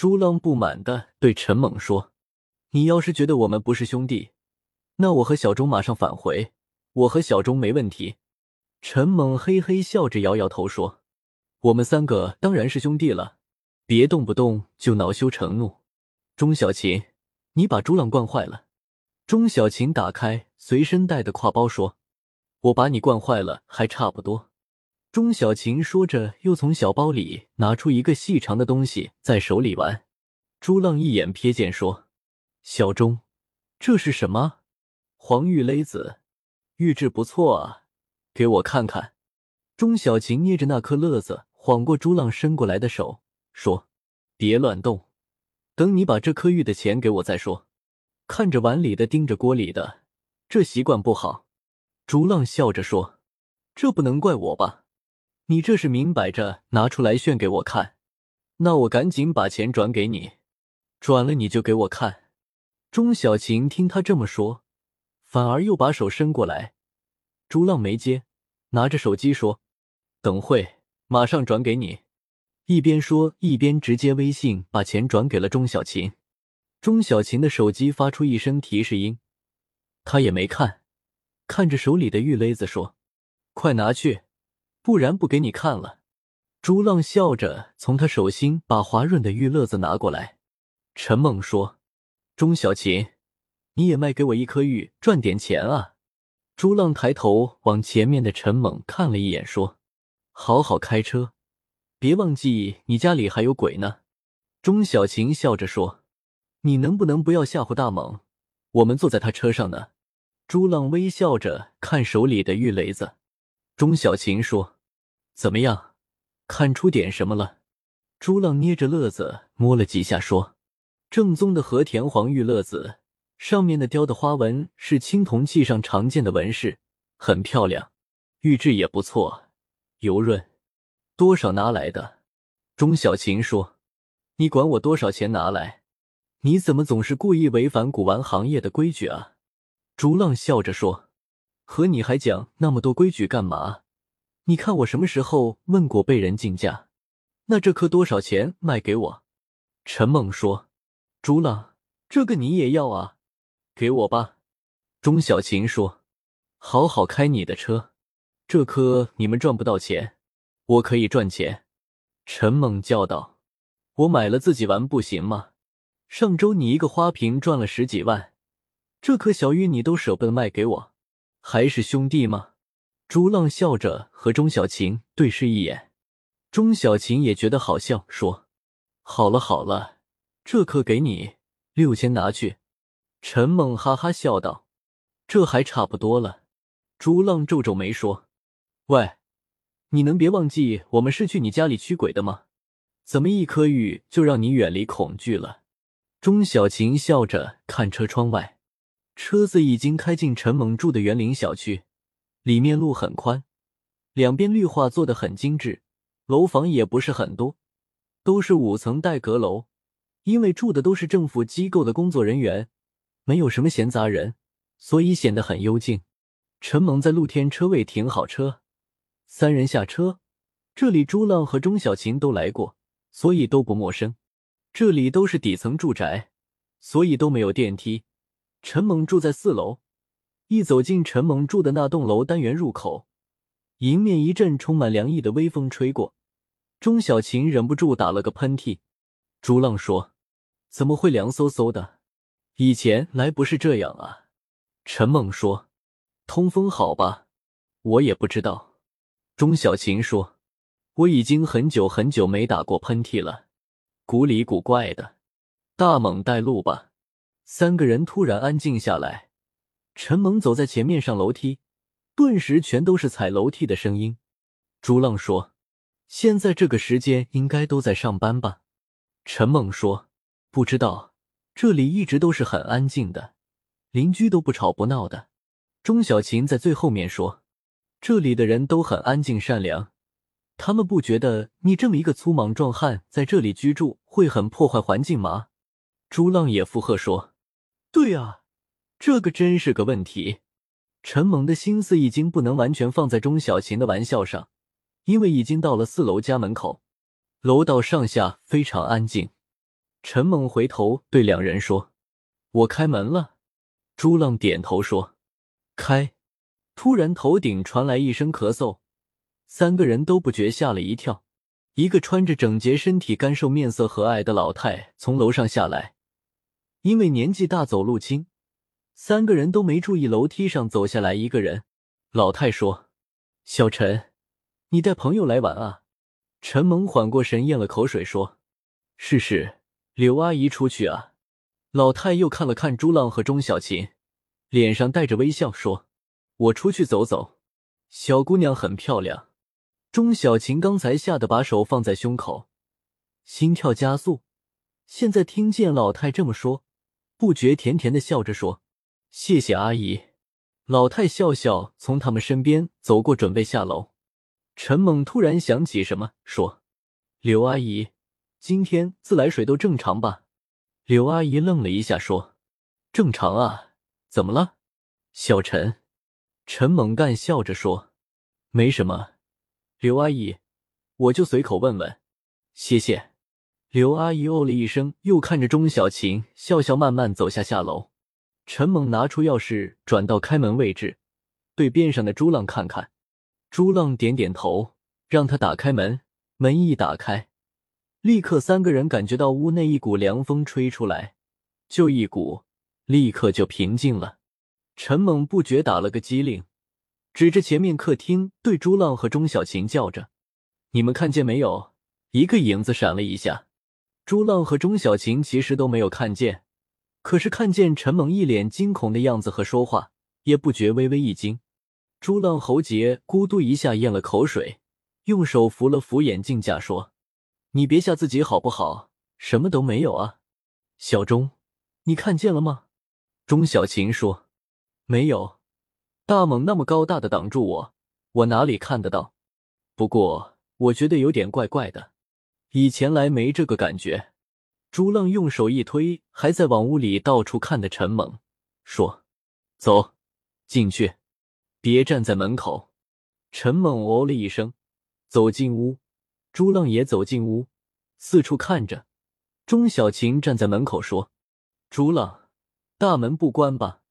朱浪不满的对陈猛说：“你要是觉得我们不是兄弟，那我和小钟马上返回。我和小钟没问题。”陈猛嘿嘿笑着摇摇头说：“我们三个当然是兄弟了，别动不动就恼羞成怒。”钟小琴，你把朱浪惯坏了。钟小琴打开随身带的挎包说：“我把你惯坏了，还差不多。”钟小琴说着，又从小包里拿出一个细长的东西，在手里玩。朱浪一眼瞥见，说：“小钟，这是什么？黄玉勒子，玉质不错啊，给我看看。”钟小琴捏着那颗勒子，晃过朱浪伸过来的手，说：“别乱动，等你把这颗玉的钱给我再说。”看着碗里的，盯着锅里的，这习惯不好。朱浪笑着说：“这不能怪我吧？”你这是明摆着拿出来炫给我看，那我赶紧把钱转给你，转了你就给我看。钟小琴听他这么说，反而又把手伸过来，朱浪没接，拿着手机说：“等会马上转给你。”一边说一边直接微信把钱转给了钟小琴。钟小琴的手机发出一声提示音，他也没看，看着手里的玉勒子说：“快拿去。”不然不给你看了。朱浪笑着从他手心把滑润的玉乐子拿过来。陈猛说：“钟小琴，你也卖给我一颗玉，赚点钱啊。”朱浪抬头往前面的陈猛看了一眼，说：“好好开车，别忘记你家里还有鬼呢。”钟小琴笑着说：“你能不能不要吓唬大猛？我们坐在他车上呢。”朱浪微笑着看手里的玉雷子。钟小琴说：“怎么样，看出点什么了？”朱浪捏着乐子摸了几下，说：“正宗的和田黄玉乐子，上面的雕的花纹是青铜器上常见的纹饰，很漂亮，玉质也不错，油润。多少拿来的？”钟小琴说：“你管我多少钱拿来？你怎么总是故意违反古玩行业的规矩啊？”朱浪笑着说。和你还讲那么多规矩干嘛？你看我什么时候问过被人竞价？那这颗多少钱卖给我？陈猛说：“朱浪，这个你也要啊？给我吧。”钟小琴说：“好好开你的车，这颗你们赚不到钱，我可以赚钱。”陈猛叫道：“我买了自己玩不行吗？上周你一个花瓶赚了十几万，这颗小玉你都舍不得卖给我。”还是兄弟吗？朱浪笑着和钟小琴对视一眼，钟小琴也觉得好笑，说：“好了好了，这颗给你六千，拿去。”陈猛哈哈笑道：“这还差不多了。”朱浪皱皱眉说：“喂，你能别忘记我们是去你家里驱鬼的吗？怎么一颗玉就让你远离恐惧了？”钟小琴笑着看车窗外。车子已经开进陈猛住的园林小区，里面路很宽，两边绿化做的很精致，楼房也不是很多，都是五层带阁楼。因为住的都是政府机构的工作人员，没有什么闲杂人，所以显得很幽静。陈猛在露天车位停好车，三人下车。这里朱浪和钟小琴都来过，所以都不陌生。这里都是底层住宅，所以都没有电梯。陈猛住在四楼，一走进陈猛住的那栋楼单元入口，迎面一阵充满凉意的微风吹过，钟小琴忍不住打了个喷嚏。朱浪说：“怎么会凉飕飕的？以前来不是这样啊？”陈猛说：“通风好吧？我也不知道。”钟小琴说：“我已经很久很久没打过喷嚏了，古里古怪的。大猛带路吧。”三个人突然安静下来，陈猛走在前面上楼梯，顿时全都是踩楼梯的声音。朱浪说：“现在这个时间应该都在上班吧？”陈猛说：“不知道，这里一直都是很安静的，邻居都不吵不闹的。”钟小琴在最后面说：“这里的人都很安静善良，他们不觉得你这么一个粗莽壮汉在这里居住会很破坏环境吗？”朱浪也附和说。对啊，这个真是个问题。陈猛的心思已经不能完全放在钟小琴的玩笑上，因为已经到了四楼家门口，楼道上下非常安静。陈猛回头对两人说：“我开门了。”朱浪点头说：“开。”突然，头顶传来一声咳嗽，三个人都不觉吓了一跳。一个穿着整洁、身体干瘦、面色和蔼的老太从楼上下来，因为年纪大，走路轻，三个人都没注意楼梯上走下来一个人。老太说：“小陈，你带朋友来玩啊？”陈萌缓过神，咽了口水说：“是是，刘阿姨出去啊。”老太又看了看朱浪和钟小琴，脸上带着微笑说：“我出去走走。”小姑娘很漂亮。钟小琴刚才吓得把手放在胸口，心跳加速。现在听见老太这么说，不觉甜甜的笑着说：“谢谢阿姨。”老太笑笑从他们身边走过，准备下楼。陈猛突然想起什么，说：“刘阿姨，今天自来水都正常吧？”刘阿姨愣了一下，说：“正常啊，怎么了？”小陈，陈猛干笑着说：“没什么。”刘阿姨，我就随口问问，谢谢。刘阿姨哦了一声，又看着钟小琴，笑笑慢慢走下下楼。陈猛拿出钥匙，转到开门位置，对边上的朱浪看看。朱浪点点头，让他打开门。门一打开，立刻三个人感觉到屋内一股凉风吹出来，就一股，立刻就平静了。陈猛不觉打了个激灵，指着前面客厅对朱浪和钟小琴叫着：“你们看见没有？一个影子闪了一下。”朱浪和钟小琴其实都没有看见，可是看见陈猛一脸惊恐的样子和说话，也不觉微微一惊。朱浪喉结咕嘟一下咽了口水，用手扶了扶眼镜架，说：“你别吓自己好不好？什么都没有啊。”小钟，你看见了吗？钟小琴说：“没有，大猛那么高大的挡住我，我哪里看得到？不过我觉得有点怪怪的，以前来没这个感觉。”朱浪用手一推还在往屋里到处看的陈猛，说：“走，进去。”别站在门口！陈猛哦了一声，走进屋。朱浪也走进屋，四处看着。钟小琴站在门口说：“朱浪，大门不关吧？”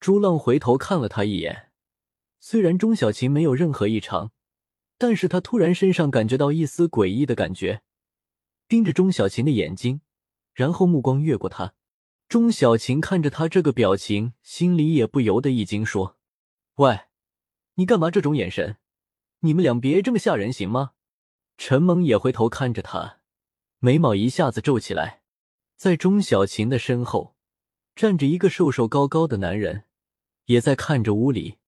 朱浪回头看了他一眼。虽然钟小琴没有任何异常，但是他突然身上感觉到一丝诡异的感觉，盯着钟小琴的眼睛，然后目光越过他。钟小琴看着他这个表情，心里也不由得一惊，说。喂，你干嘛这种眼神？你们俩别这么吓人行吗？陈猛也回头看着他，眉毛一下子皱起来。在钟小琴的身后，站着一个瘦瘦高高的男人，也在看着屋里。